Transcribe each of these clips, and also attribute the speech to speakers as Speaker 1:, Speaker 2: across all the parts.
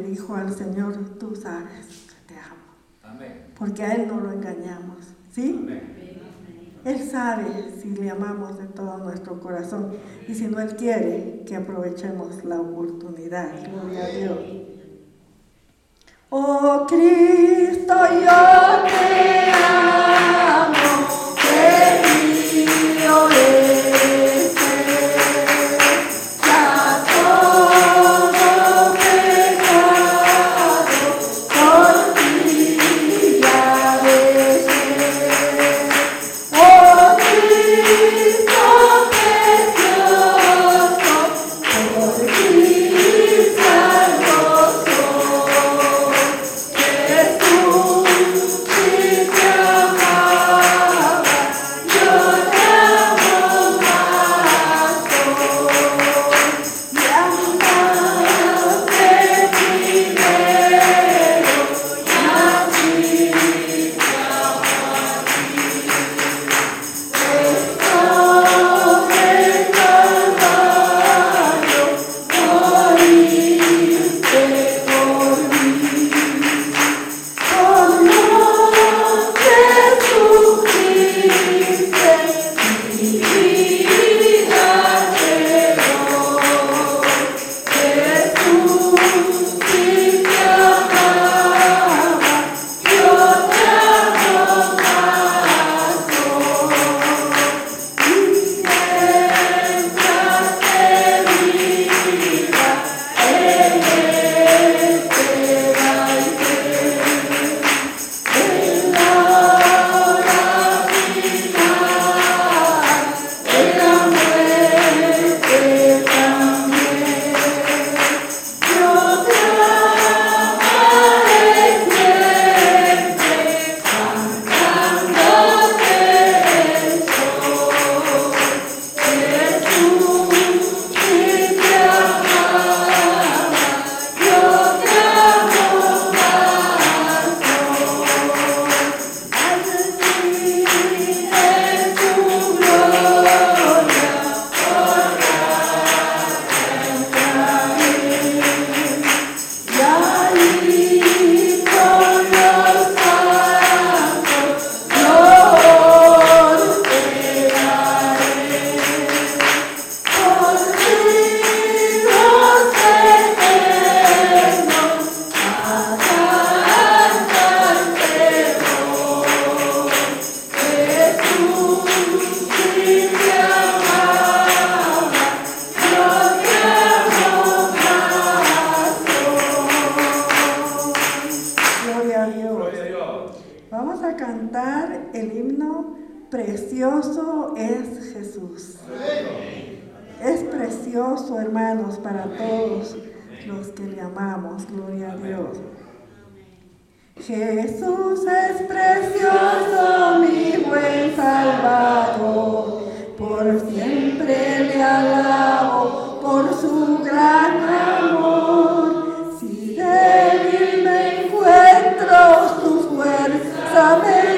Speaker 1: dijo al Señor, tú sabes que te amo.
Speaker 2: Amén.
Speaker 1: Porque a Él no lo engañamos. ¿Sí?
Speaker 2: Amén.
Speaker 1: Él sabe si le amamos de todo nuestro corazón y si no Él quiere que aprovechemos la oportunidad. Gloria a Dios. Oh Cristo, yo te amo, querido eres. Vamos a cantar el himno Precioso es Jesús. Es precioso, hermanos, para todos los que le amamos. Gloria a Dios. Jesús es precioso, mi buen Salvador. Por siempre le alabo por su gran amor. amém.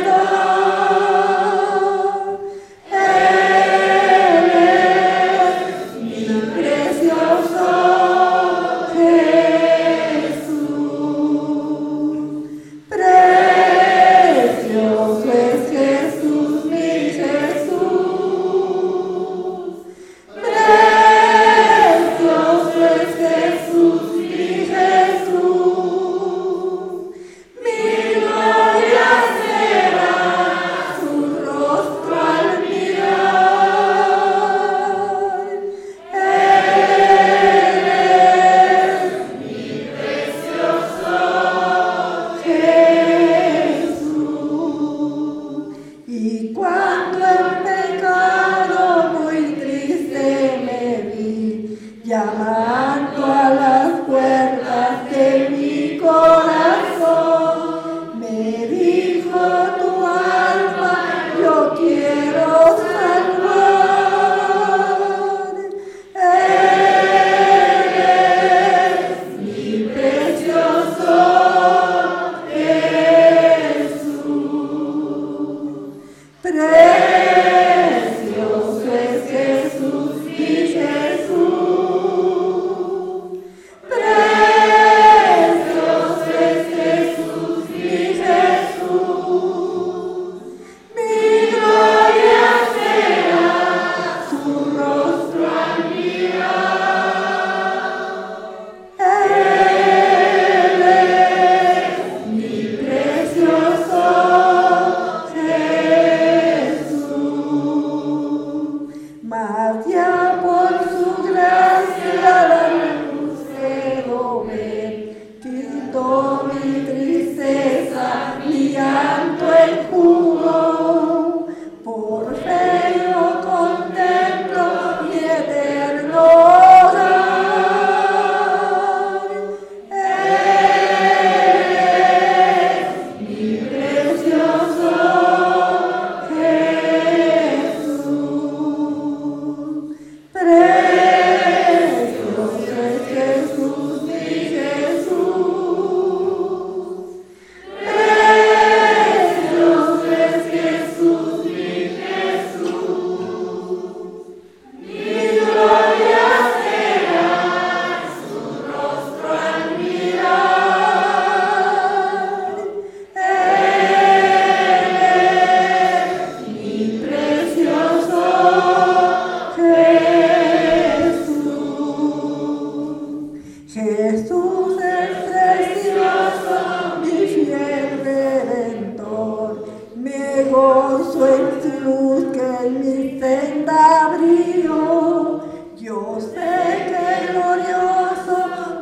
Speaker 1: Me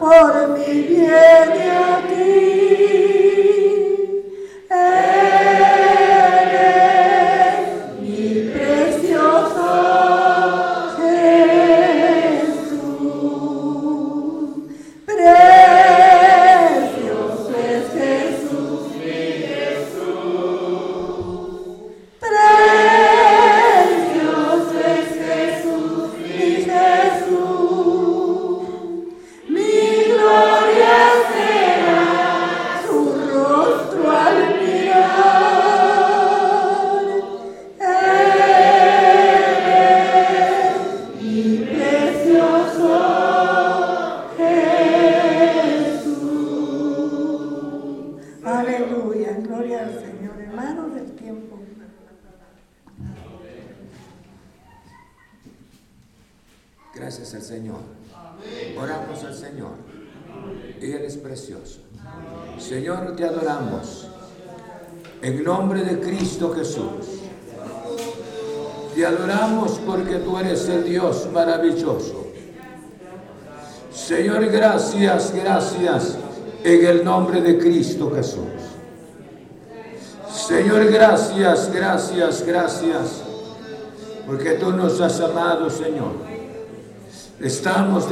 Speaker 2: gracias, gracias en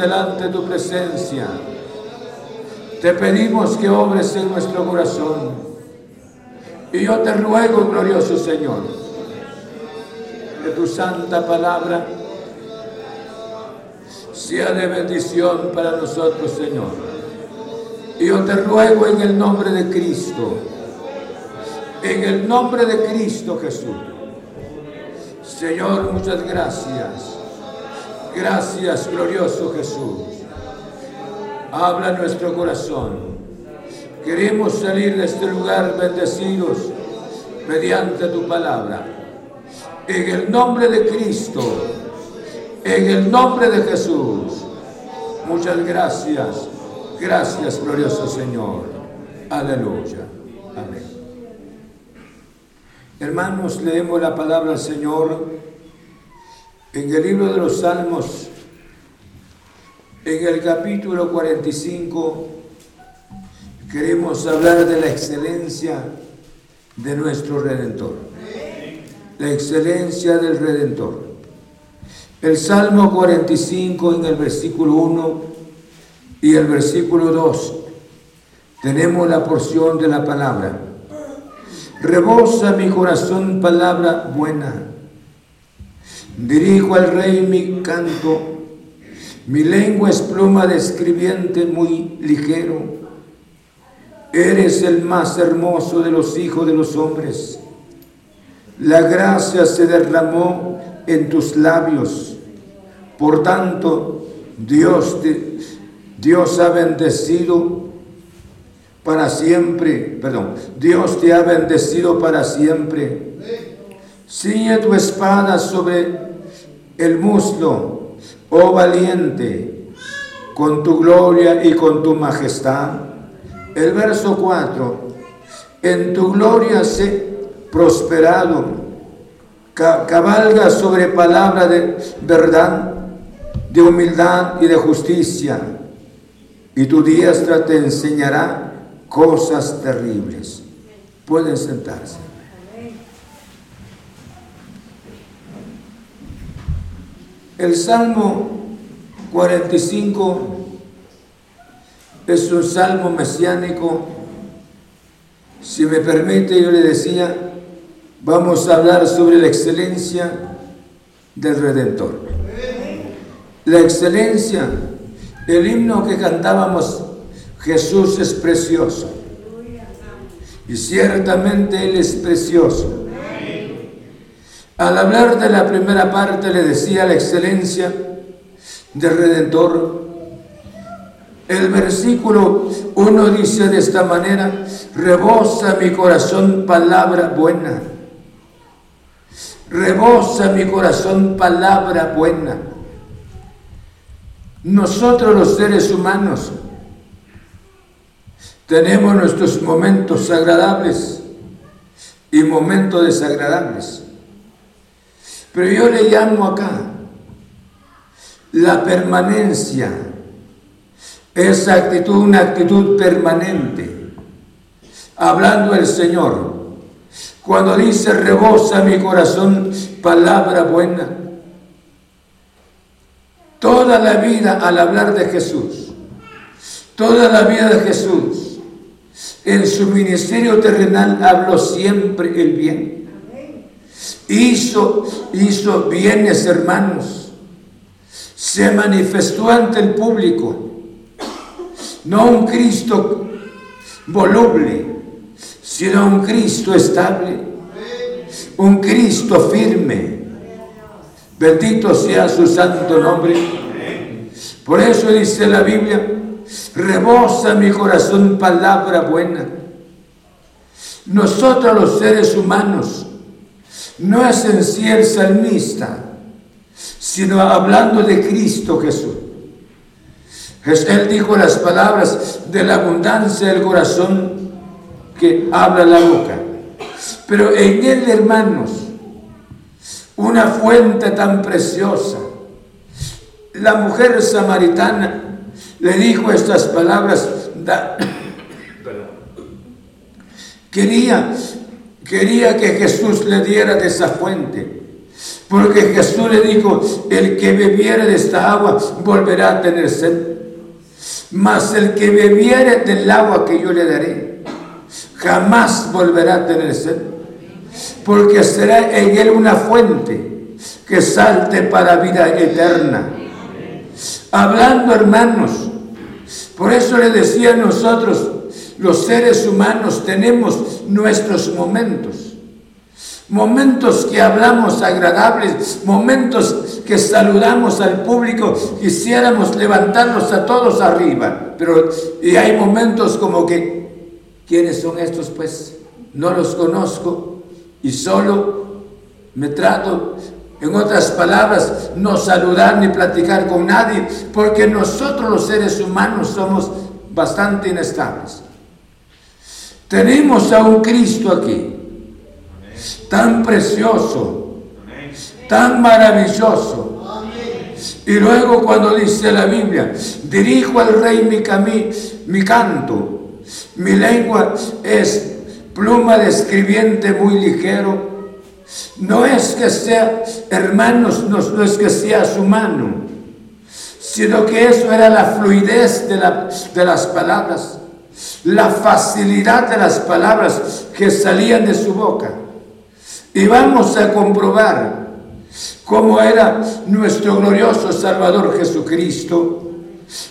Speaker 2: delante de tu presencia. Te pedimos que obres en nuestro corazón. Y yo te ruego, glorioso Señor, que tu santa palabra sea de bendición para nosotros, Señor. Y yo te ruego en el nombre de Cristo, en el nombre de Cristo Jesús. Señor, muchas gracias. Gracias, glorioso Jesús. Habla nuestro corazón. Queremos salir de este lugar bendecidos mediante tu palabra. En el nombre de Cristo, en el nombre de Jesús. Muchas gracias. Gracias, glorioso Señor. Aleluya. Amén. Hermanos, leemos la palabra del Señor en el libro de los Salmos, en el capítulo 45, queremos hablar de la excelencia de nuestro Redentor. La excelencia del Redentor. El Salmo 45 en el versículo 1 y el versículo 2 tenemos la porción de la palabra. Rebosa mi corazón palabra buena Dirijo al rey mi canto, mi lengua es pluma de escribiente muy ligero. Eres el más hermoso de los hijos de los hombres. La gracia se derramó en tus labios. Por tanto, Dios, te, Dios ha bendecido para siempre. Perdón, Dios te ha bendecido para siempre Ciñe tu espada sobre el muslo, oh valiente, con tu gloria y con tu majestad. El verso 4, en tu gloria sé prosperado, cabalga sobre palabra de verdad, de humildad y de justicia, y tu diestra te enseñará cosas terribles. Pueden sentarse. El Salmo 45 es un salmo mesiánico. Si me permite, yo le decía, vamos a hablar sobre la excelencia del Redentor. La excelencia, el himno que cantábamos, Jesús es precioso. Y ciertamente Él es precioso. Al hablar de la primera parte le decía la excelencia del Redentor. El versículo 1 dice de esta manera, rebosa mi corazón palabra buena. Rebosa mi corazón palabra buena. Nosotros los seres humanos tenemos nuestros momentos agradables y momentos desagradables. Pero yo le llamo acá la permanencia, esa actitud, una actitud permanente. Hablando el Señor, cuando dice rebosa mi corazón palabra buena, toda la vida al hablar de Jesús, toda la vida de Jesús, en su ministerio terrenal habló siempre el bien hizo, hizo bienes hermanos, se manifestó ante el público, no un Cristo voluble, sino un Cristo estable, un Cristo firme. Bendito sea su santo nombre. Por eso dice la Biblia, rebosa mi corazón palabra buena. Nosotros los seres humanos no es en sí el salmista, sino hablando de Cristo Jesús. Él dijo las palabras de la abundancia del corazón que habla la boca. Pero en él, hermanos, una fuente tan preciosa. La mujer samaritana le dijo estas palabras. quería quería que Jesús le diera de esa fuente. Porque Jesús le dijo, el que bebiere de esta agua volverá a tener sed. Mas el que bebiere del agua que yo le daré, jamás volverá a tener sed. Porque será en él una fuente que salte para vida eterna. Hablando, hermanos, por eso le decía a nosotros, los seres humanos tenemos nuestros momentos. Momentos que hablamos agradables, momentos que saludamos al público, quisiéramos levantarnos a todos arriba, pero hay momentos como que, ¿quiénes son estos? Pues no los conozco y solo me trato, en otras palabras, no saludar ni platicar con nadie, porque nosotros los seres humanos somos bastante inestables. Tenemos a un Cristo aquí, tan precioso, tan maravilloso. Y luego cuando dice la Biblia, dirijo al rey mi, mi canto, mi lengua es pluma de escribiente muy ligero. No es que sea, hermanos, no, es que sea su mano, sino que eso era la fluidez de, la, de las palabras la facilidad de las palabras que salían de su boca. Y vamos a comprobar cómo era nuestro glorioso Salvador Jesucristo.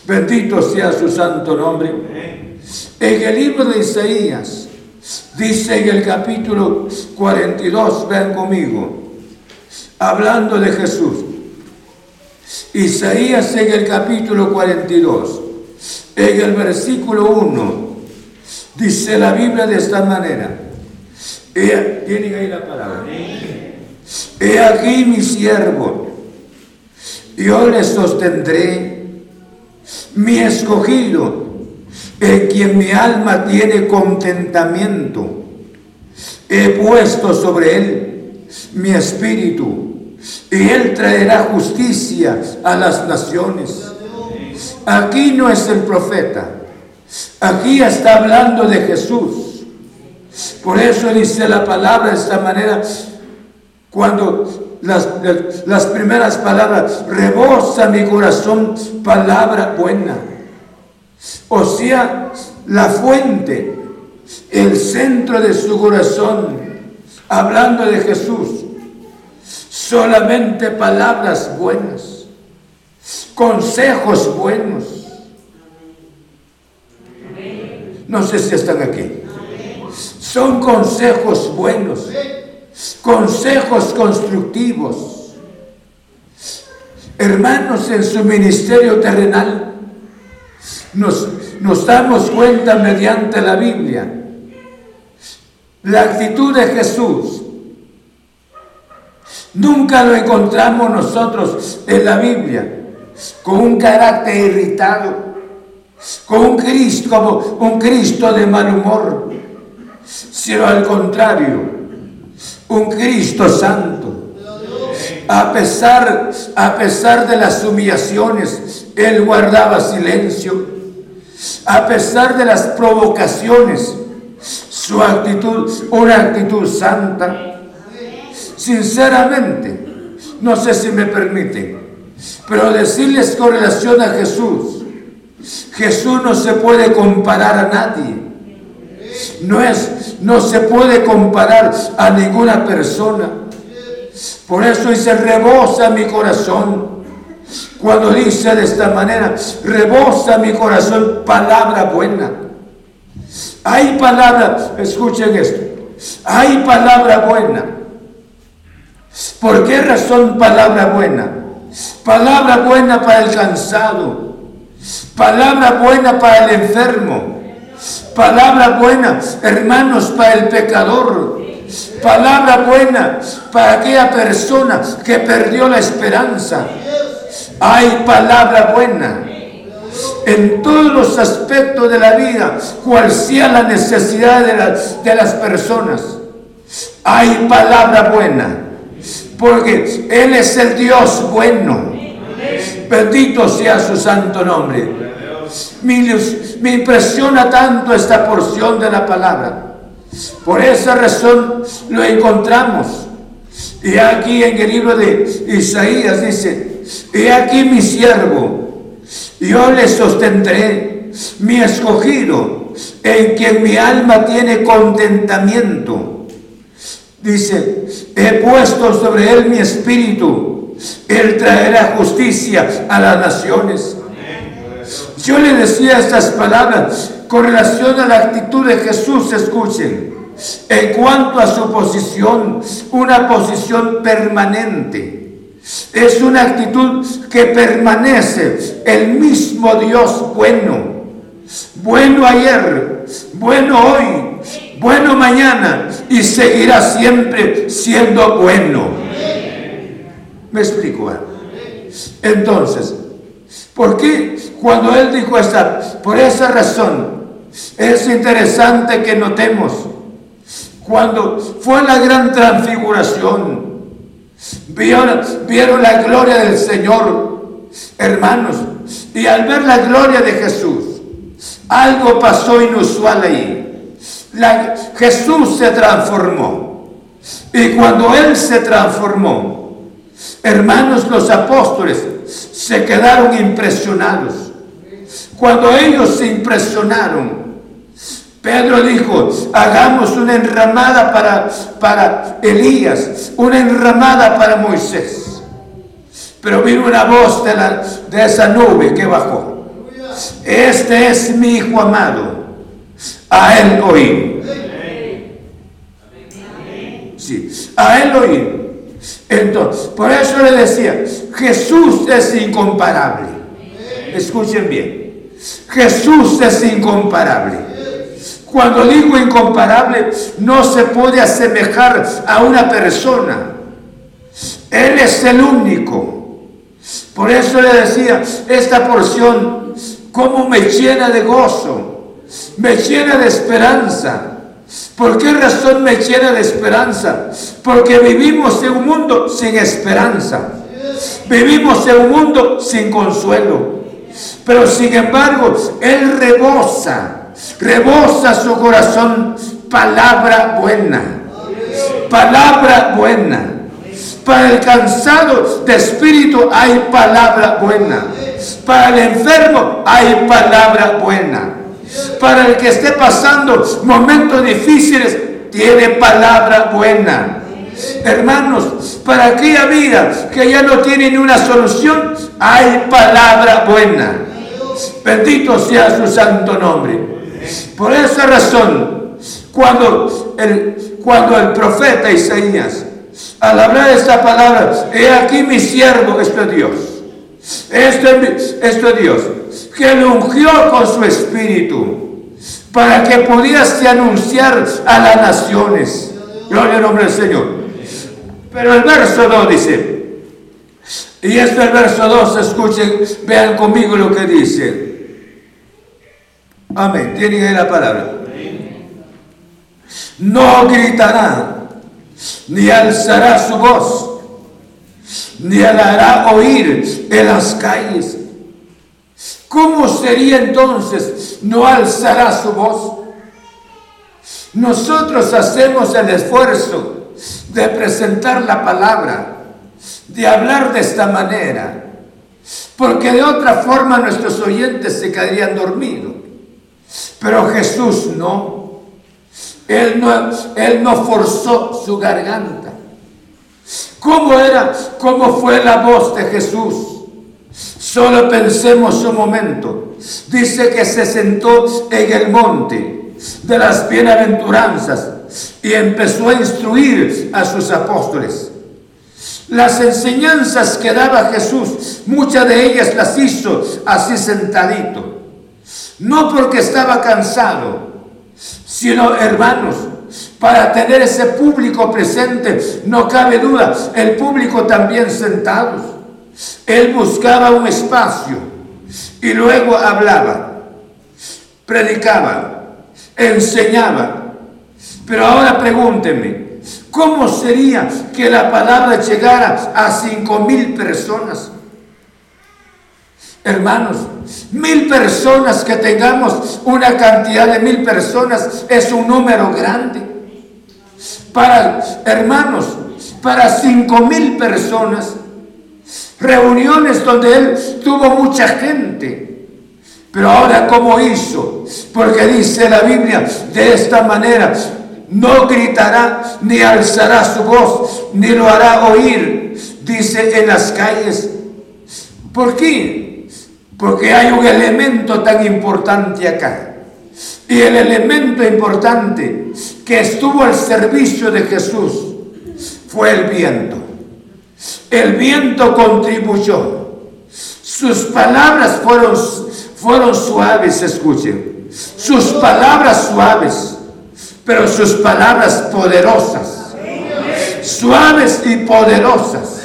Speaker 2: Bendito sea su santo nombre. En el libro de Isaías, dice en el capítulo 42, ven conmigo, hablando de Jesús. Isaías en el capítulo 42, en el versículo 1, Dice la Biblia de esta manera. He, tienen ahí la palabra. He aquí mi siervo. Yo le sostendré. Mi escogido, en quien mi alma tiene contentamiento. He puesto sobre él mi espíritu y él traerá justicia a las naciones. Aquí no es el profeta Aquí está hablando de Jesús. Por eso dice la palabra de esta manera, cuando las, las primeras palabras, rebosa mi corazón palabra buena. O sea, la fuente, el centro de su corazón, hablando de Jesús, solamente palabras buenas, consejos buenos No sé si están aquí. Son consejos buenos, consejos constructivos. Hermanos, en su ministerio terrenal, nos, damos cuenta mediante la Biblia la actitud de Jesús. Nunca lo encontramos nosotros en la Biblia con un carácter irritado con un Cristo, como un Cristo de mal humor, sino al contrario, un Cristo santo. A pesar, a pesar de las humillaciones, Él guardaba silencio. A pesar de las provocaciones, su actitud, una actitud santa. Sinceramente, no sé si me permiten, pero decirles con relación a Jesús, Jesús no se puede comparar a nadie. No, es, no se puede comparar a ninguna persona. Por eso dice, rebosa mi corazón. Cuando dice de esta manera, rebosa mi corazón palabra buena. Hay palabra, escuchen esto, hay palabra buena. ¿Por qué razón palabra buena? Palabra buena para el cansado, Palabra buena para el enfermo. Palabra buena, hermanos, para el pecador. Palabra buena para aquella persona que perdió la esperanza. Hay palabra buena en todos los aspectos de la vida, cual sea la necesidad de las, de las personas. Hay palabra buena, porque Él es el Dios bueno. Bendito sea su santo nombre. Me, impresiona tanto esta porción de la palabra. Por esa razón lo encontramos. Y aquí en el libro de Isaías dice, he aquí mi siervo, yo le sostendré, mi escogido, en quien mi alma tiene contentamiento. Dice, he puesto sobre él mi espíritu, él traerá justicia a las naciones. Yo le decía estas palabras con relación a la actitud de Jesús, escuchen, en cuanto a su posición, una posición permanente. Es una actitud que permanece el mismo Dios bueno. Bueno ayer, bueno hoy, bueno mañana y seguirá siempre siendo bueno. ¿Me explico? Entonces, ¿por qué cuando él dijo esta? Por esa razón, es interesante que notemos, cuando fue la gran transfiguración, vieron, vieron la gloria del Señor, hermanos, y al ver la gloria de Jesús, algo pasó inusual ahí. Jesús se transformó. Y cuando Él se transformó, hermanos los apóstoles se quedaron impresionados. Cuando ellos se impresionaron, Pedro dijo, hagamos una enramada para, para Elías, una enramada para Moisés. Pero vino una voz de, la, de esa nube que bajó. Este es mi hijo amado. A él oí. Sí, a él oí. Entonces, por eso le decía, Jesús es incomparable. Escuchen bien. Jesús es incomparable. Cuando digo incomparable, no se puede asemejar a una persona. Él es el único. Por eso le decía, esta porción, como me llena de gozo, me llena de esperanza. ¿Por qué razón me llena de esperanza? Porque vivimos en un mundo sin esperanza. Vivimos en un mundo sin consuelo. Pero sin embargo, Él rebosa rebosa su corazón palabra buena. Palabra buena. Para el cansado de espíritu hay palabra buena. Para el enfermo hay palabra buena. Para el que esté pasando momentos difíciles, tiene palabra buena. Hermanos, para aquella vida que ya no tiene ni una solución, hay palabra buena. Bendito sea su santo nombre. Por esa razón, cuando el, cuando el profeta Isaías, al hablar esta palabra, he aquí mi siervo, esto es Dios, esto, esto es Dios, que lo ungió con su espíritu, para que pudiese anunciar a las naciones. Gloria al nombre del Señor. Pero el verso 2 dice, y este es el verso 2, escuchen, vean conmigo lo que dice. Amén. Tienen ahí la palabra. No gritará, ni alzará su voz, ni la hará oír en las calles. ¿Cómo sería entonces no alzará su voz? Nosotros hacemos el esfuerzo de presentar la palabra, de hablar de esta manera, porque de otra forma nuestros oyentes se quedarían dormidos. Pero Jesús no. Él no, él no forzó su garganta. ¿Cómo era? ¿Cómo fue la voz de Jesús? Solo pensemos un momento. Dice que se sentó en el monte de las bienaventuranzas y empezó a instruir a sus apóstoles. Las enseñanzas que daba Jesús, muchas de ellas las hizo así sentadito. No porque estaba cansado, sino hermanos, para tener ese público presente, no cabe duda, el público también sentados. Él buscaba un espacio y luego hablaba, predicaba, enseñaba. Pero ahora pregúnteme, ¿cómo sería que la palabra llegara a cinco mil personas? Hermanos, mil personas que tengamos, una cantidad de mil personas es un número grande. Para, hermanos, para cinco mil personas, reuniones donde él tuvo mucha gente. Pero ahora, ¿cómo hizo? Porque dice la Biblia de esta manera, no gritará ni alzará su voz, ni lo hará oír, dice en las calles. ¿Por qué? Porque hay un elemento tan importante acá. Y el elemento importante que estuvo al servicio de Jesús fue el viento. El viento contribuyó. Sus palabras fueron, fueron suaves, escuchen. Sus palabras suaves pero sus palabras poderosas, suaves y poderosas.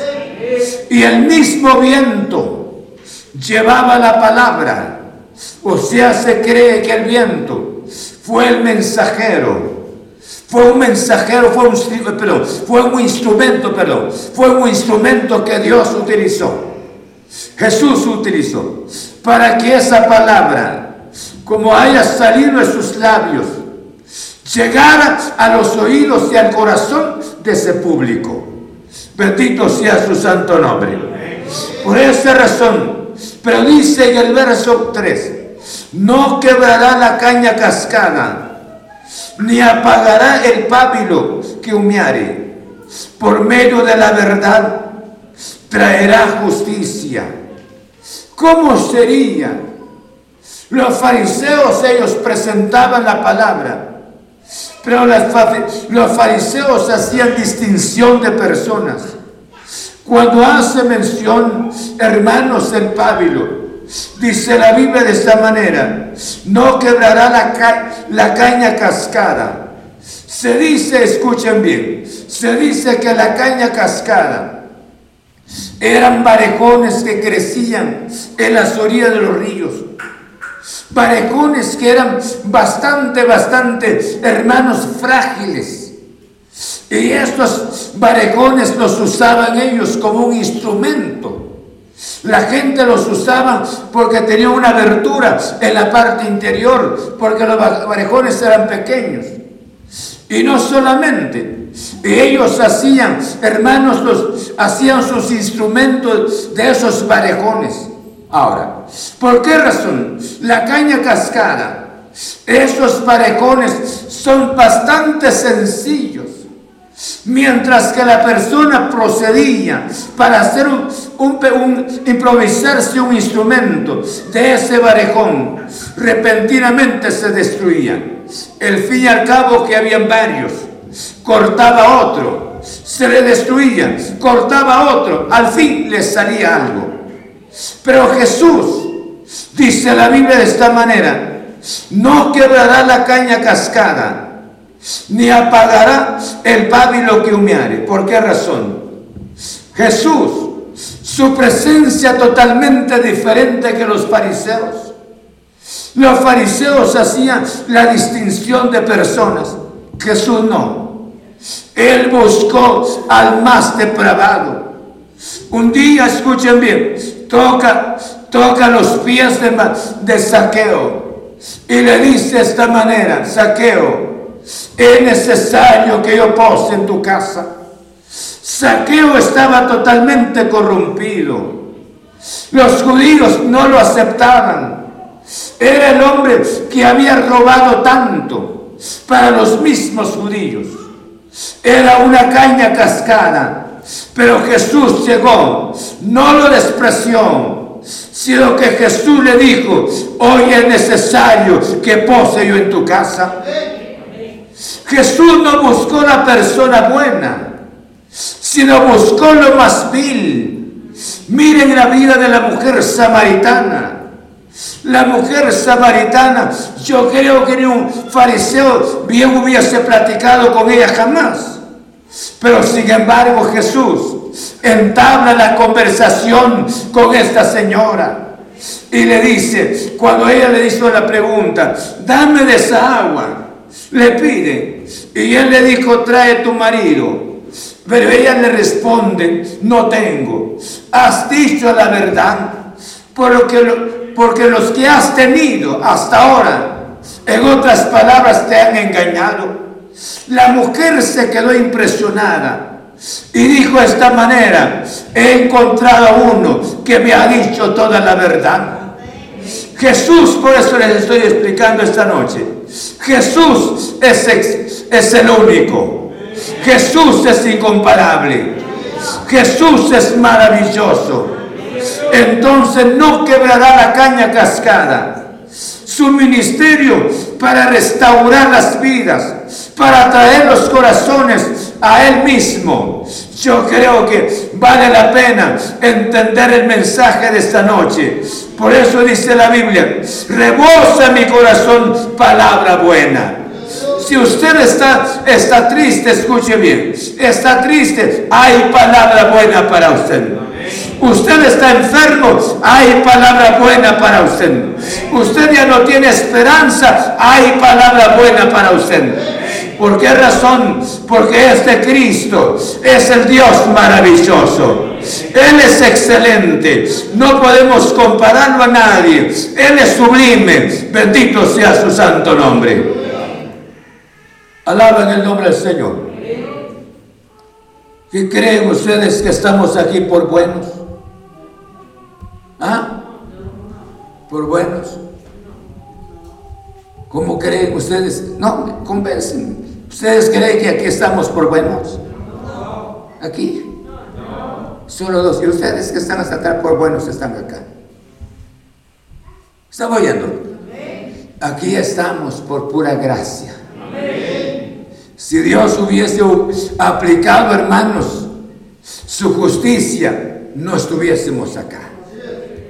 Speaker 2: Y el mismo viento llevaba la palabra. O sea, se cree que el viento fue el mensajero. Fue un mensajero, fue un, fue un instrumento, perdón, fue un instrumento que Dios utilizó. Jesús utilizó para que esa palabra, como haya salido de sus labios, llegara a los oídos y al corazón de ese público. Bendito sea su santo nombre. Por esa razón, pero dice en el verso 3, no quebrará la caña cascada, ni apagará el pábilo que humeare. Por medio de la verdad traerá justicia. ¿Cómo sería? Los fariseos ellos presentaban la palabra pero los fariseos hacían distinción de personas. Cuando hace mención, hermanos, el pábilo, dice la Biblia de esta manera, no quebrará la, la caña cascada. Se dice, escuchen bien, se dice que la caña cascada eran barejones que crecían en las orillas de los ríos parejones que eran bastante, bastante hermanos frágiles. Y estos barejones los usaban ellos como un instrumento. La gente los usaba porque tenía una abertura en la parte interior, porque los barejones eran pequeños. Y no solamente, ellos hacían, hermanos, los, hacían sus instrumentos de esos barejones. Ahora, ¿por qué razón? La caña cascada, esos parejones son bastante sencillos. Mientras que la persona procedía para hacer un, improvisarse un instrumento de ese barejón, repentinamente se destruía. El fin y al cabo que habían varios, cortaba otro, se le destruía, cortaba otro, al fin le salía algo. Pero Jesús, dice la Biblia de esta manera, no quebrará la caña cascada, ni apagará el pábilo que humeare. ¿Por qué razón? Jesús, su presencia totalmente diferente que los fariseos. Los fariseos hacían la distinción de personas. Jesús no. Él buscó al más depravado. Un día, escuchen bien, toca, toca los pies de, de Saqueo y le dice de esta manera, Saqueo, es necesario que yo pose en tu casa. Saqueo estaba totalmente corrompido. Los judíos no lo aceptaban. Era el hombre que había robado tanto para los mismos judíos. Era una caña cascada pero Jesús llegó, no lo despreció, sino que Jesús le dijo, hoy es necesario que pose yo en tu casa. Jesús no buscó la persona buena, sino buscó lo más vil. Miren la vida de la mujer samaritana. La mujer samaritana, yo creo que ni un fariseo bien hubiese platicado con ella jamás. Pero sin embargo Jesús entabla la conversación con esta señora. Y le dice, cuando ella le hizo la pregunta, dame de esa agua, le pide. Y él le dijo, trae tu marido. Pero ella le responde, no tengo. Has dicho la verdad. porque, porque los que has tenido hasta ahora, en otras palabras, te han engañado. La mujer se quedó impresionada y dijo de esta manera, he encontrado a uno que me ha dicho toda la verdad. Jesús, por eso les estoy explicando esta noche, Jesús es, es el único. Jesús es incomparable. Jesús es maravilloso. Entonces no quebrará la caña cascada. Su ministerio para restaurar las vidas, para traer los corazones a Él mismo. Yo creo que vale la pena entender el mensaje de esta noche. Por eso dice la Biblia, rebosa mi corazón palabra buena. Si usted está, está triste, escuche bien, está triste, hay palabra buena para usted. Usted está enfermo, hay palabra buena para usted. Usted ya no tiene esperanza, hay palabra buena para usted. ¿Por qué razón? Porque este Cristo es el Dios maravilloso. Él es excelente. No podemos compararlo a nadie. Él es sublime. Bendito sea su santo nombre. Alaben el nombre del Señor. ¿Qué creen ustedes que estamos aquí por buenos? ¿Ah? ¿Por buenos? ¿Cómo creen ustedes? No, convencen. ¿Ustedes creen que aquí estamos por buenos? ¿Aquí? Solo dos. Y ustedes que están hasta acá por buenos están acá. ¿Están oyendo? Aquí estamos por pura gracia. Si Dios hubiese aplicado, hermanos, su justicia, no estuviésemos acá.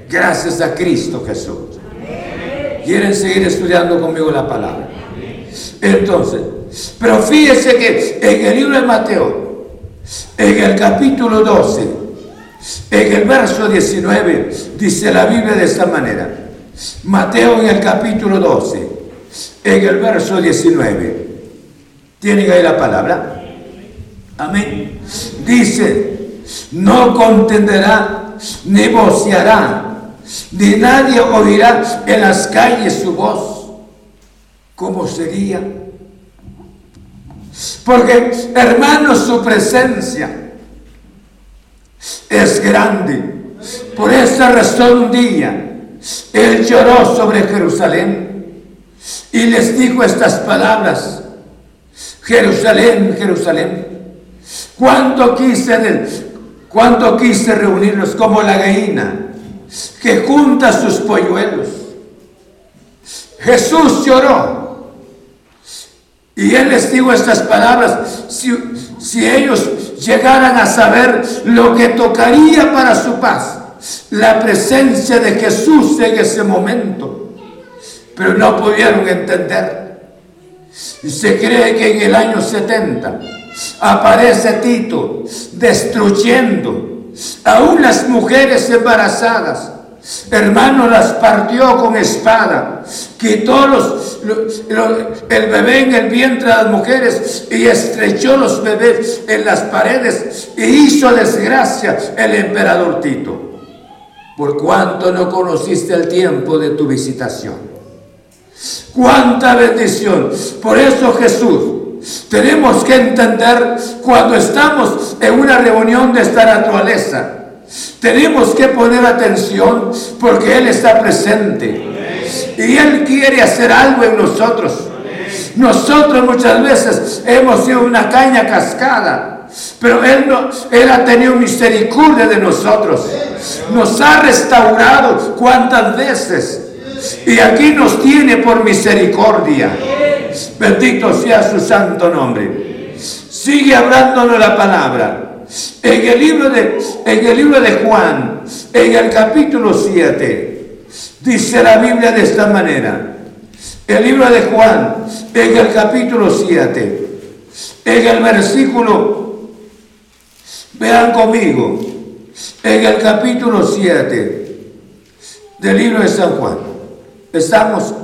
Speaker 2: Gracias a Cristo Jesús. ¿Quieren seguir estudiando conmigo la palabra? Entonces, pero fíjese que en el libro de Mateo, en el capítulo 12, en el verso 19, dice la Biblia de esta manera. Mateo en el capítulo 12, en el verso 19. ¿Tienen ahí la palabra? Amén. Dice, no contenderá ni voceará ni nadie oirá en las calles su voz. ¿Cómo sería? Porque, hermanos, su presencia es grande. Por esa razón un día él lloró sobre Jerusalén y les dijo estas palabras. Jerusalén, Jerusalén, cuánto quise, cuánto quise como la gallina que junta sus polluelos. Jesús lloró. Y él les dijo estas palabras, si, si ellos llegaran a saber lo que tocaría para su paz, la presencia de Jesús en ese momento, pero no pudieron entender. Y se cree que en el año 70 aparece Tito destruyendo a unas mujeres embarazadas. Hermano, las partió con espada, quitó los, el bebé en el vientre de las mujeres y estrechó los bebés en las paredes y hizo desgracia el emperador Tito. Por cuanto no conociste el tiempo de tu visitación. Cuánta bendición. Por eso Jesús tenemos que entender cuando estamos en una reunión de esta naturaleza. Tenemos que poner atención porque Él está presente. Y Él quiere hacer algo en nosotros. Nosotros muchas veces hemos sido una caña cascada. Pero Él, no, Él ha tenido misericordia de nosotros. Nos ha restaurado cuántas veces. Y aquí nos tiene por misericordia. Bendito sea su santo nombre. Sigue hablándonos la palabra. En el libro de, en el libro de Juan, en el capítulo 7, dice la Biblia de esta manera. El libro de Juan, en el capítulo 7, en el versículo, vean conmigo, en el capítulo 7 del libro de San Juan. Estamos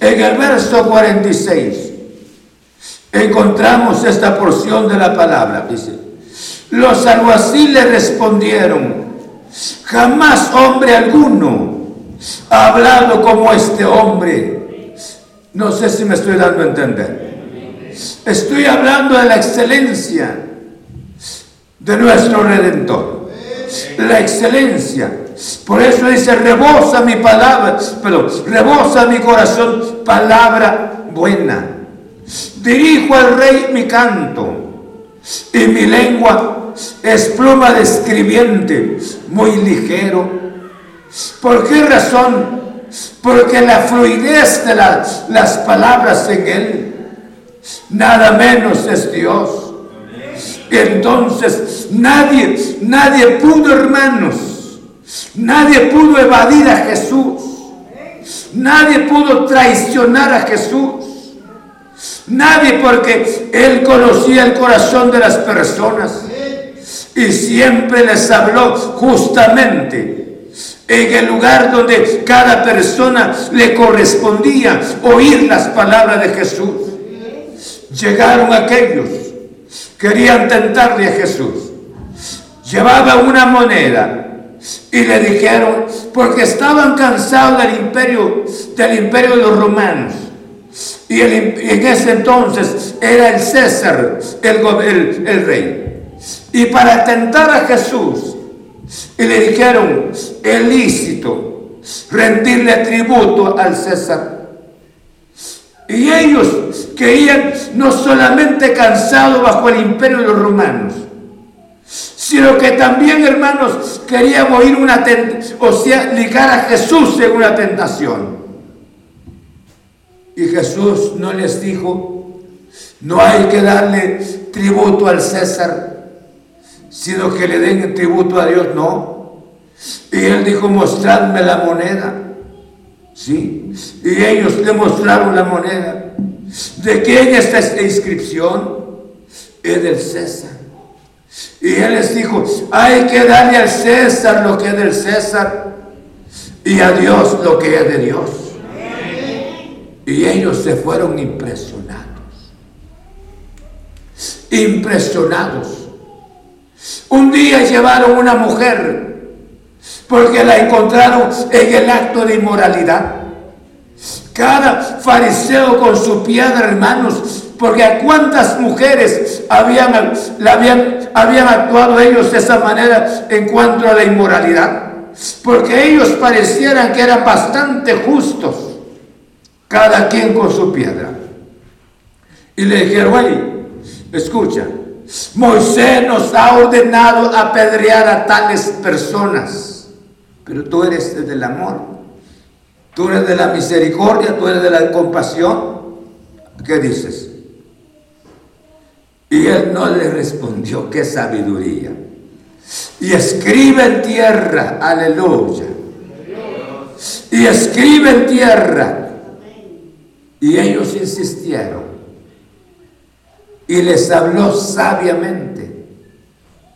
Speaker 2: en el verso 46 encontramos esta porción de la palabra. Dice, los alguaciles respondieron, Jamás hombre alguno ha hablado como este hombre. No sé si me estoy dando a entender. Estoy hablando de la excelencia de nuestro Redentor. La excelencia. Por eso dice, rebosa mi palabra, pero rebosa mi corazón, palabra buena. Dirijo al rey mi canto y mi lengua es pluma de escribiente, muy ligero. ¿Por qué razón? Porque la fluidez de las, las palabras en él, nada menos es Dios. Entonces nadie, nadie pudo, hermanos, nadie pudo evadir a Jesús. Nadie pudo traicionar a Jesús. Nadie porque Él conocía el corazón de las personas y siempre les habló justamente en el lugar donde cada persona le correspondía oír las palabras de Jesús. Llegaron aquellos, querían tentarle a Jesús. Llevaba una moneda y le dijeron, porque estaban cansados del imperio, del imperio de los romanos y, en ese entonces era el César el, el rey. Y para tentar a Jesús, y le dijeron, es lícito rendirle tributo al César. Y ellos querían no solamente cansados bajo el imperio de los romanos, sino que también, hermanos, querían oír una tentación, o sea, ligar a Jesús en una tentación. Y Jesús no les dijo, no hay que darle tributo al César, sino que le den tributo a Dios, no. Y él dijo, mostradme la moneda. Sí. Y ellos le mostraron la moneda. ¿De quién está esta inscripción? Es del César. Y él les dijo, hay que darle al César lo que es del César y a Dios lo que es de Dios. Y ellos se fueron impresionados. Impresionados. Un día llevaron una mujer porque la encontraron en el acto de inmoralidad. Cada fariseo con su piedra, hermanos, porque a cuántas mujeres habían, habían, habían actuado ellos de esa manera en cuanto a la inmoralidad. Porque ellos parecieran que eran bastante justos cada quien con su piedra. Y le dijeron, hey, escucha, Moisés nos ha ordenado apedrear a tales personas, pero tú eres del amor, tú eres de la misericordia, tú eres de la compasión. ¿Qué dices? Y él no le respondió, qué sabiduría. Y escribe en tierra, aleluya. Y escribe en tierra y ellos insistieron. Y les habló sabiamente.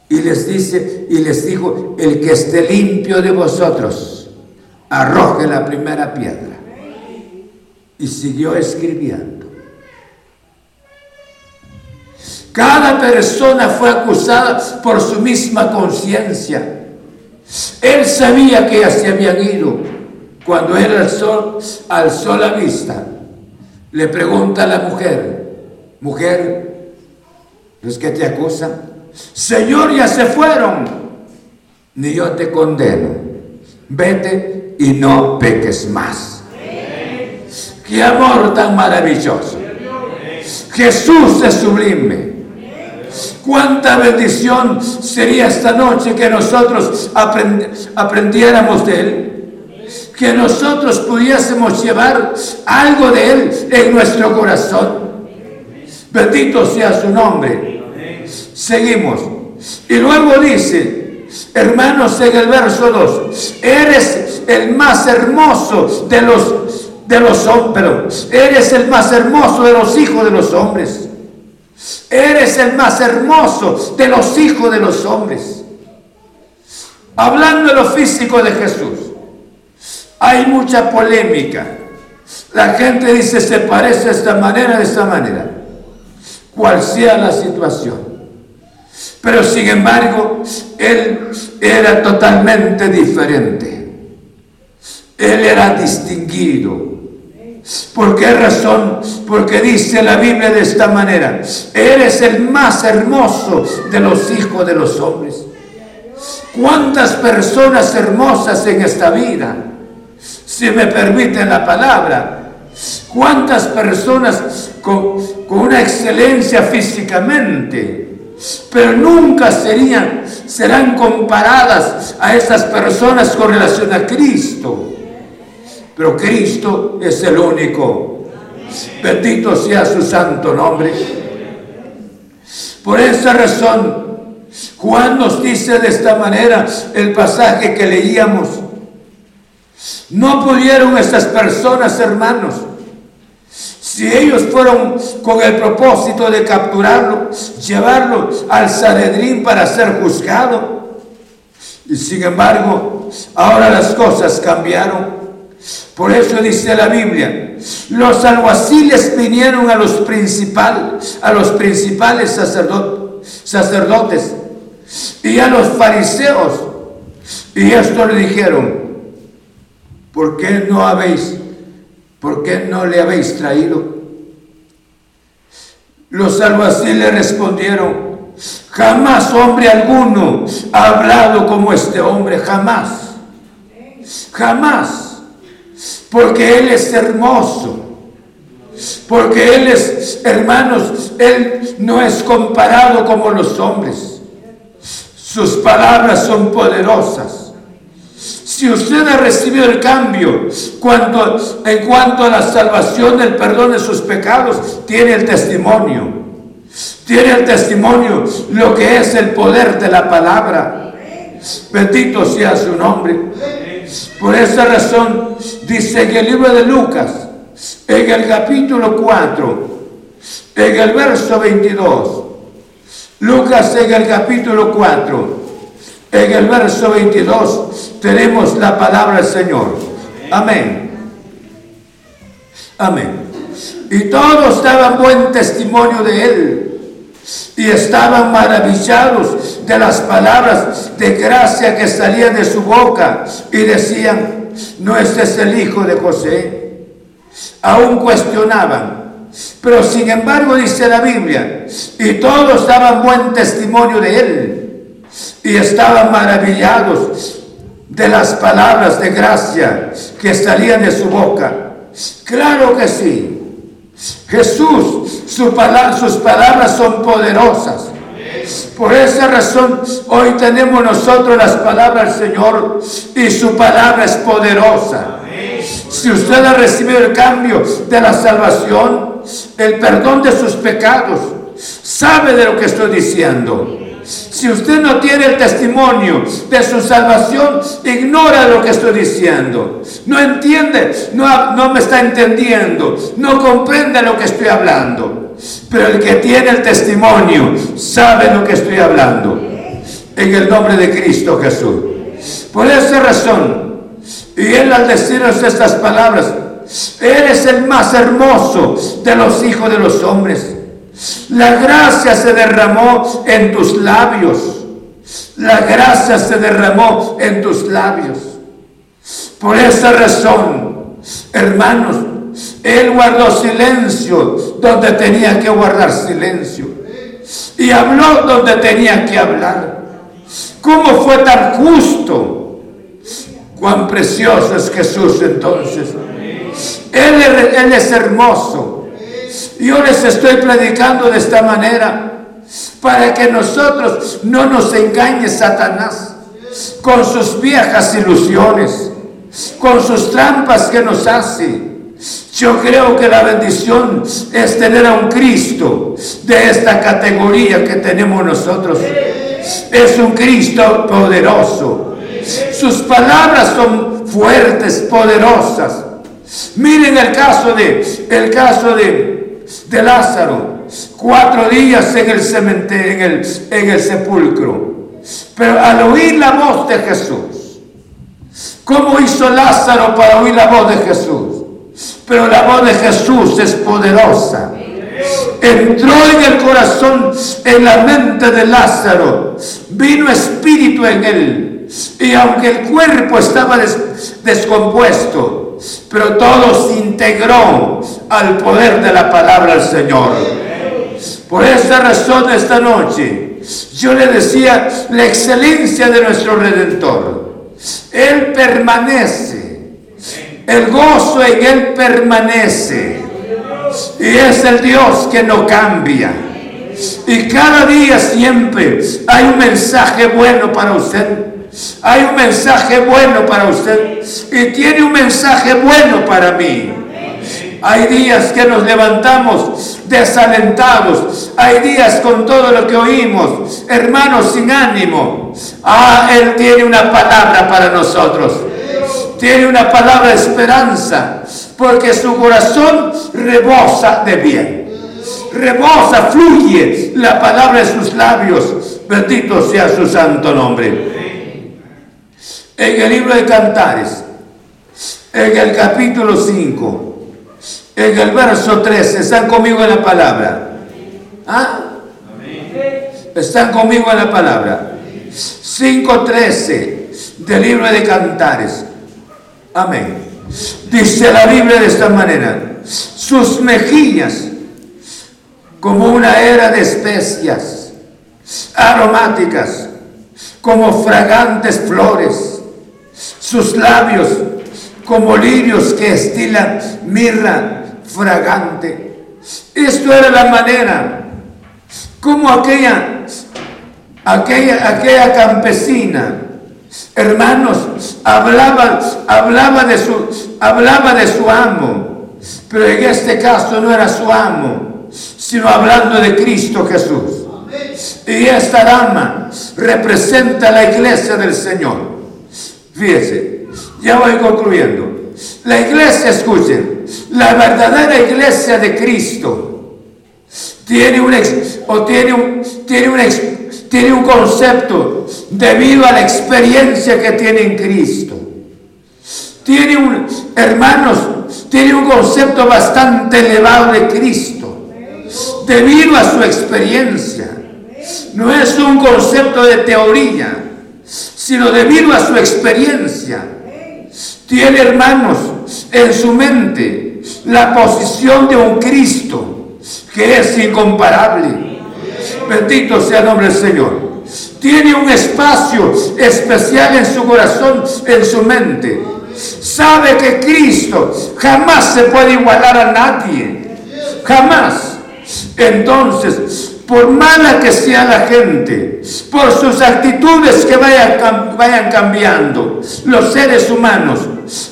Speaker 2: Y les dice, y les dijo, el que esté limpio de vosotros, arroje la primera piedra. Y siguió escribiendo. Cada persona fue acusada por su misma conciencia. Él sabía que ya se habían ido. Cuando él alzó, alzó la vista, le pregunta a la mujer, mujer, ¿los que te acusan? Señor, ya se fueron, ni yo te condeno. Vete y no peques más. Qué amor tan maravilloso. Jesús es sublime. Cuánta bendición sería esta noche que nosotros aprendiéramos de Él que nosotros pudiésemos llevar algo de Él en nuestro corazón. Bendito sea su nombre. Seguimos. Y luego dice, hermanos, en el verso 2, eres el más hermoso de los, de los hombres, eres el más hermoso de los hijos de los hombres. Eres el más hermoso de los hijos de los hombres. Hablando de lo físico de Jesús. Hay mucha polémica. La gente dice se parece de esta manera, de esta manera. Cual sea la situación. Pero sin embargo, él era totalmente diferente. Él era distinguido. ¿Por qué razón? Porque dice la Biblia de esta manera, eres el más hermoso de los hijos de los hombres. ¿Cuántas personas hermosas en esta vida? Si me permiten la palabra. ¿Cuántas personas con, una excelencia físicamente? pero nunca serían, serán comparadas a esas personas con relación a Cristo. Pero Cristo es el único. Bendito sea su santo nombre. Por esa razón, Juan nos dice de esta manera el pasaje que leíamos. No pudieron estas personas, hermanos, si ellos fueron con el propósito de capturarlo, llevarlo al Sanedrín para ser juzgado, y sin embargo, ahora las cosas cambiaron. Por eso dice la Biblia, los alguaciles vinieron a los principales, a los principales sacerdotes, sacerdotes y a los fariseos, y esto le dijeron, ¿por qué no habéis ¿por qué no le habéis traído? Los alguaciles respondieron, jamás hombre alguno ha hablado como este hombre, jamás, jamás, porque él es hermoso. Porque Él es, hermanos, Él no es comparado como los hombres. Sus palabras son poderosas. Si usted ha recibido el cambio cuanto, en cuanto a la salvación, el perdón de sus pecados, tiene el testimonio. Tiene el testimonio lo que es el poder de la palabra. Bendito sea su nombre. Por esa razón dice en el libro de Lucas, en el capítulo 4, en el verso 22, Lucas en el capítulo 4, en el verso 22 tenemos la palabra del Señor. Amén. Amén. Y todos daban buen testimonio de él. Y estaban maravillados de las palabras de gracia que salían de su boca. Y decían, no este es el hijo de José. Aún cuestionaban. Pero sin embargo dice la Biblia, y todos daban buen testimonio de él y estaban maravillados de las palabras de gracia que salían de su boca. Claro que sí. Jesús, sus palabras son poderosas. Por esa razón hoy tenemos nosotros las palabras del Señor y su palabra es poderosa. Si usted ha recibido el cambio de la salvación, el perdón de sus pecados, sabe de lo que estoy diciendo. Si usted no tiene el testimonio de su salvación, ignora lo que estoy diciendo. No entiende, no, no me está entendiendo, no comprende lo que estoy hablando. Pero el que tiene el testimonio sabe lo que estoy hablando. En el nombre de Cristo Jesús. Por esa razón, y él al decirnos estas palabras, eres el más hermoso de los hijos de los hombres. La gracia se derramó en tus labios. La gracia se derramó en tus labios. Por esa razón, hermanos, Él guardó silencio donde tenía que guardar silencio. Y habló donde tenía que hablar. ¿Cómo fue tan justo? Cuán precioso es Jesús entonces. Él, él es hermoso. Yo les estoy predicando de esta manera para que nosotros no nos engañe Satanás con sus viejas ilusiones, con sus trampas que nos hace. Yo creo que la bendición es tener a un Cristo de esta categoría que tenemos nosotros. Es un Cristo poderoso. Sus palabras son fuertes, poderosas. Miren el caso de el caso de de Lázaro, cuatro días en el cementerio, en el, sepulcro. Pero al oír la voz de Jesús, ¿cómo hizo Lázaro para oír la voz de Jesús? Pero la voz de Jesús es poderosa. Entró en el corazón, en la mente de Lázaro. Vino espíritu en él. Y aunque el cuerpo estaba descompuesto, pero todo se integró al poder de la palabra del Señor. Por esta razón esta noche yo le decía la excelencia de nuestro Redentor. Él permanece. El gozo en Él permanece. Y es el Dios que no cambia. Y cada día siempre hay un mensaje bueno para usted. Hay un mensaje bueno para usted. Y tiene un mensaje bueno para mí. Hay días que nos levantamos desalentados. Hay días con todo lo que oímos, hermanos sin ánimo. Ah, Él tiene una palabra para nosotros. Tiene una palabra de esperanza, porque su corazón rebosa de bien. Rebosa, fluye la palabra de sus labios. Bendito sea su santo nombre. En el libro de Cantares, en el capítulo 5, en el verso 13. ¿Están conmigo en la palabra? ¿Ah? ¿Están conmigo en la palabra? 5.13 del libro de Cantares. Amén. Dice la Biblia de esta manera. Sus mejillas como una era de especias aromáticas, como fragantes flores. Sus labios como lirios que estilan mirra fragante. Esto era la manera como aquella, aquella, aquella campesina, hermanos, hablaba, hablaba, de su, hablaba de su amo, pero en este caso no era su amo, sino hablando de Cristo Jesús. Y esta dama representa la iglesia del Señor. Fíjese, ya voy concluyendo. La iglesia, escuchen, la verdadera iglesia de Cristo tiene un, o tiene un, tiene un, tiene un concepto debido a la experiencia que tiene en Cristo. Tiene un, hermanos, tiene un concepto bastante elevado de Cristo debido a su experiencia. No es un concepto de teoría, sino debido a su experiencia. Tiene, hermanos, en su mente la posición de un Cristo que es incomparable. Bendito sea el nombre del Señor. Tiene un espacio especial en su corazón, en su mente. Sabe que Cristo jamás se puede igualar a nadie. Jamás. Entonces, por mala que sea la gente, por sus actitudes que vayan, cambiando, los seres humanos,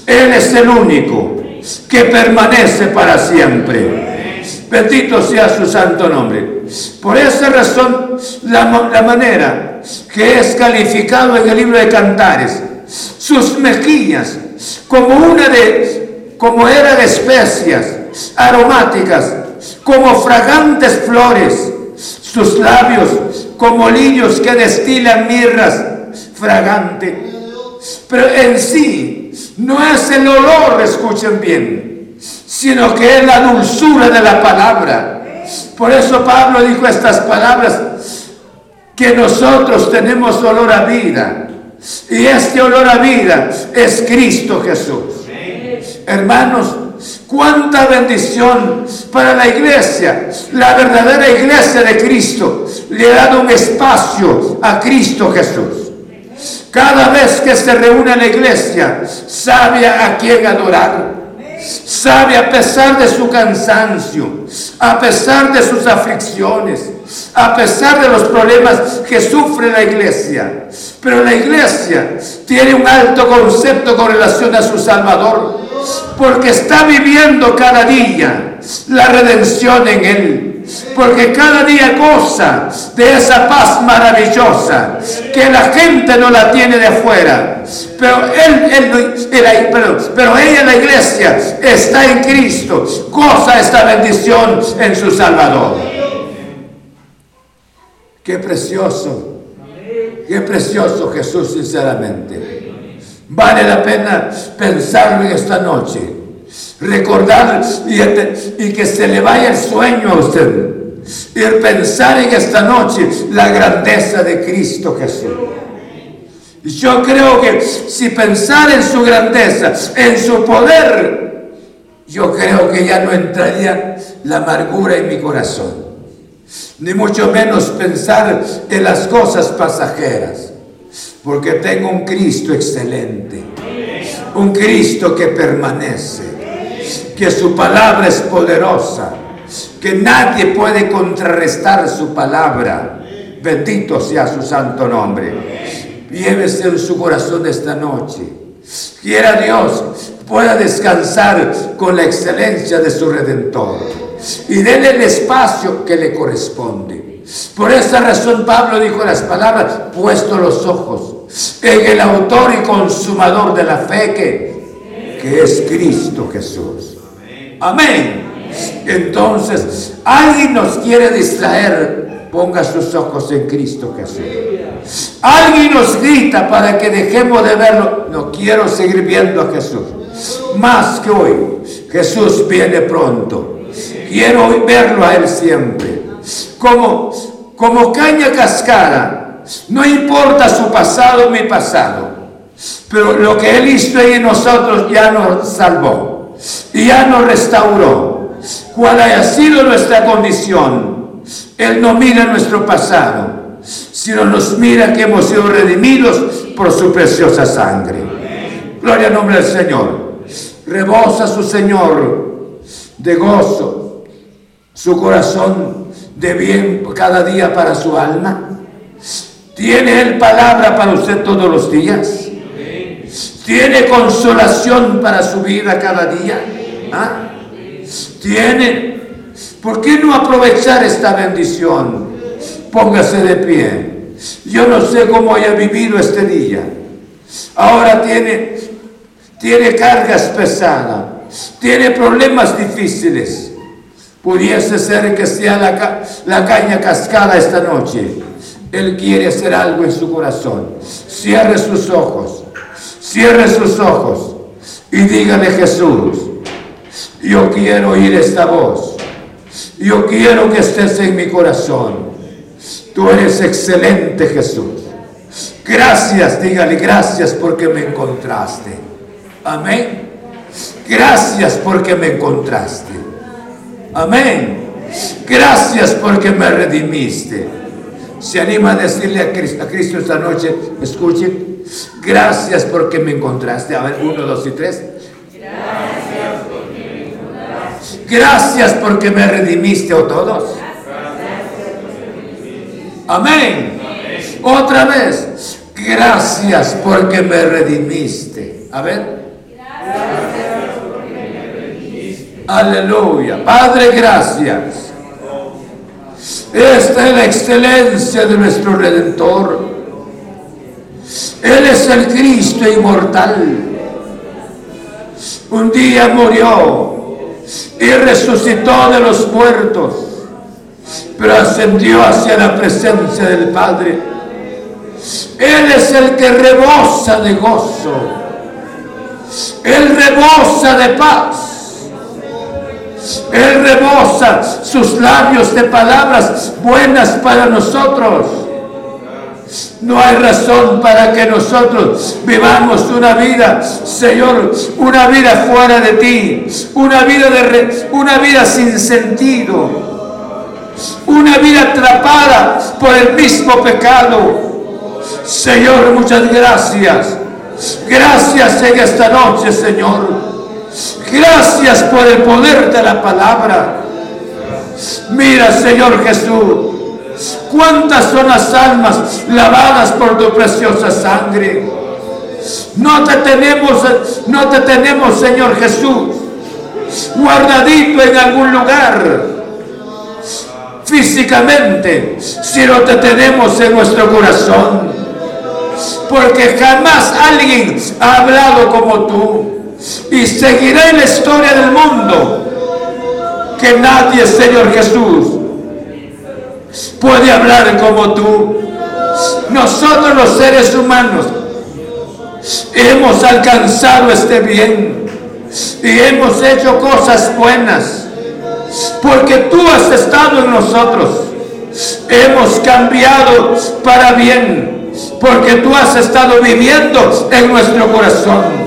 Speaker 2: Él es el único que permanece para siempre. Bendito sea su santo nombre. Por esa razón, la, la manera que es calificado en el libro de Cantares, sus mejillas como una de, como era de especias aromáticas, como fragantes flores, sus labios como lirios que destilan mirras fragante. Pero en sí no es el olor, escuchen bien, sino que es la dulzura de la palabra. Por eso Pablo dijo estas palabras, que nosotros tenemos olor a vida. Y este olor a vida es Cristo Jesús. Hermanos, Cuánta bendición para la iglesia. La verdadera iglesia de Cristo le ha dado un espacio a Cristo Jesús. Cada vez que se reúne la iglesia, sabe a quién adorar. Sabe a pesar de su cansancio, a pesar de sus aflicciones, a pesar de los problemas que sufre la iglesia. Pero la iglesia tiene un alto concepto con relación a su Salvador porque está viviendo cada día la redención en Él. Porque cada día goza de esa paz maravillosa que la gente no la tiene de afuera. Pero, él, él, pero ella, la iglesia, está en Cristo. Goza esta bendición en su Salvador. Qué precioso. Qué precioso Jesús, sinceramente. Vale la pena pensarlo en esta noche. Recordar y, que se le vaya el sueño a usted. Y pensar en esta noche la grandeza de Cristo Jesús. Yo creo que si pensar en su grandeza, en su poder, yo creo que ya no entraría la amargura en mi corazón. Ni mucho menos pensar en las cosas pasajeras. Porque tengo un Cristo excelente. Un Cristo que permanece. Que su palabra es poderosa. Que nadie puede contrarrestar su palabra. Bendito sea su santo nombre llévese en su corazón esta noche. Quiera Dios pueda descansar con la excelencia de su Redentor y denle el espacio que le corresponde. Por esta razón Pablo dijo las palabras, puesto los ojos en el autor y consumador de la fe que, que es Cristo Jesús. Amén. Entonces, alguien nos quiere distraer, ponga sus ojos en Cristo Jesús. Alguien nos grita para que dejemos de verlo. No quiero seguir viendo a Jesús. Más que hoy, Jesús viene pronto. Quiero verlo a Él siempre. Como, como caña cascada. No importa su pasado, mi pasado. Pero lo que Él hizo en nosotros ya nos salvó. Y ya nos restauró. Cual haya sido nuestra condición. Él no mira nuestro pasado sino nos mira que hemos sido redimidos por su preciosa sangre. Gloria al nombre del Señor. Rebosa su Señor de gozo, su corazón de bien cada día para su alma. ¿Tiene Él palabra para usted todos los días? ¿Tiene consolación para su vida cada día? ¿Ah? ¿Tiene? ¿Por qué no aprovechar esta bendición? Póngase de pie. Yo no sé cómo haya vivido este día. Ahora tiene, tiene cargas pesadas, tiene problemas difíciles. Pudiese ser que sea la, la caña cascada esta noche. Él quiere hacer algo en su corazón. Cierre sus ojos, cierre sus ojos y dígale Jesús, yo quiero oír esta voz. Yo quiero que estés en mi corazón. Tú eres excelente, Jesús. Gracias, dígale, gracias porque me encontraste. Amén. Gracias porque me encontraste. Amén. Gracias porque me redimiste. Se anima a decirle a Cristo, a esta noche, escuchen, gracias porque me encontraste. A ver, uno, dos y tres. Gracias porque me encontraste. Gracias porque me redimiste, o todos. Amén. Otra vez. Gracias porque me redimiste. A ver. Aleluya. Padre, gracias. Esta es la excelencia de nuestro Redentor. Él es el Cristo inmortal. Un día murió y resucitó de los muertos pero ascendió hacia la presencia del Padre. Él es el que rebosa de gozo. Él rebosa de paz. Él rebosa sus labios de palabras buenas para nosotros. No hay razón para que nosotros vivamos una vida, Señor, una vida fuera de ti, una vida de una vida sin sentido una vida atrapada por el mismo pecado. Señor, muchas gracias. Gracias en esta noche, Señor. Gracias por el poder de la palabra. Mira, Señor Jesús, cuántas son las almas lavadas por tu preciosa sangre. No te tenemos, no te tenemos, Señor Jesús, guardadito en algún lugar físicamente, si no te tenemos en nuestro corazón. Porque jamás alguien ha hablado como tú. Y seguirá en la historia del mundo que nadie, Señor Jesús, puede hablar como tú. Nosotros los seres humanos hemos alcanzado este bien. y hemos hecho cosas buenas, porque tú has estado en nosotros. Hemos cambiado para bien, porque tú has estado viviendo en nuestro corazón.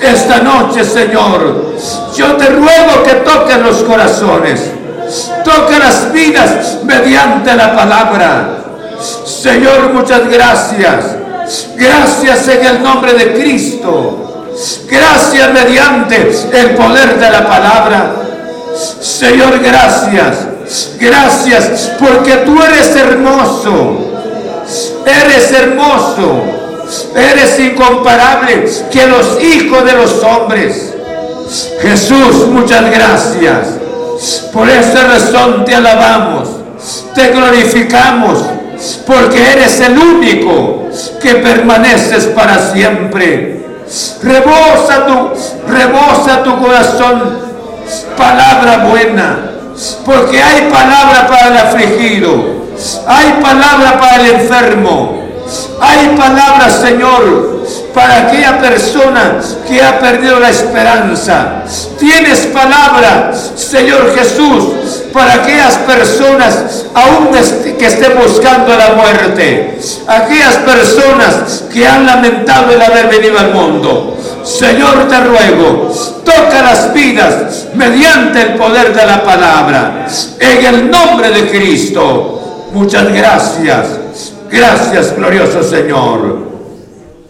Speaker 2: Esta noche, Señor, yo te ruego que toques los corazones, toque las vidas mediante la palabra. Señor, muchas gracias. Gracias en el nombre de Cristo. Gracias mediante el poder de la palabra. Señor, gracias. Gracias porque tú eres hermoso. Eres hermoso. Eres incomparable que los hijos de los hombres. Jesús, muchas gracias. Por esta razón te alabamos, te glorificamos, porque eres el único que permaneces para siempre. Rebosa tu, rebosa tu corazón, palabra buena, porque hay palabra para el afligido, hay palabra para el enfermo, hay palabra, Señor, para aquella persona que ha perdido la esperanza. Tienes palabra, Señor Jesús, para aquellas personas aún que estén buscando la muerte. Aquellas personas que han lamentado el haber venido al mundo. Señor, te ruego, toca las vidas mediante el poder de la palabra. En el nombre de Cristo. Muchas gracias. Gracias, glorioso Señor.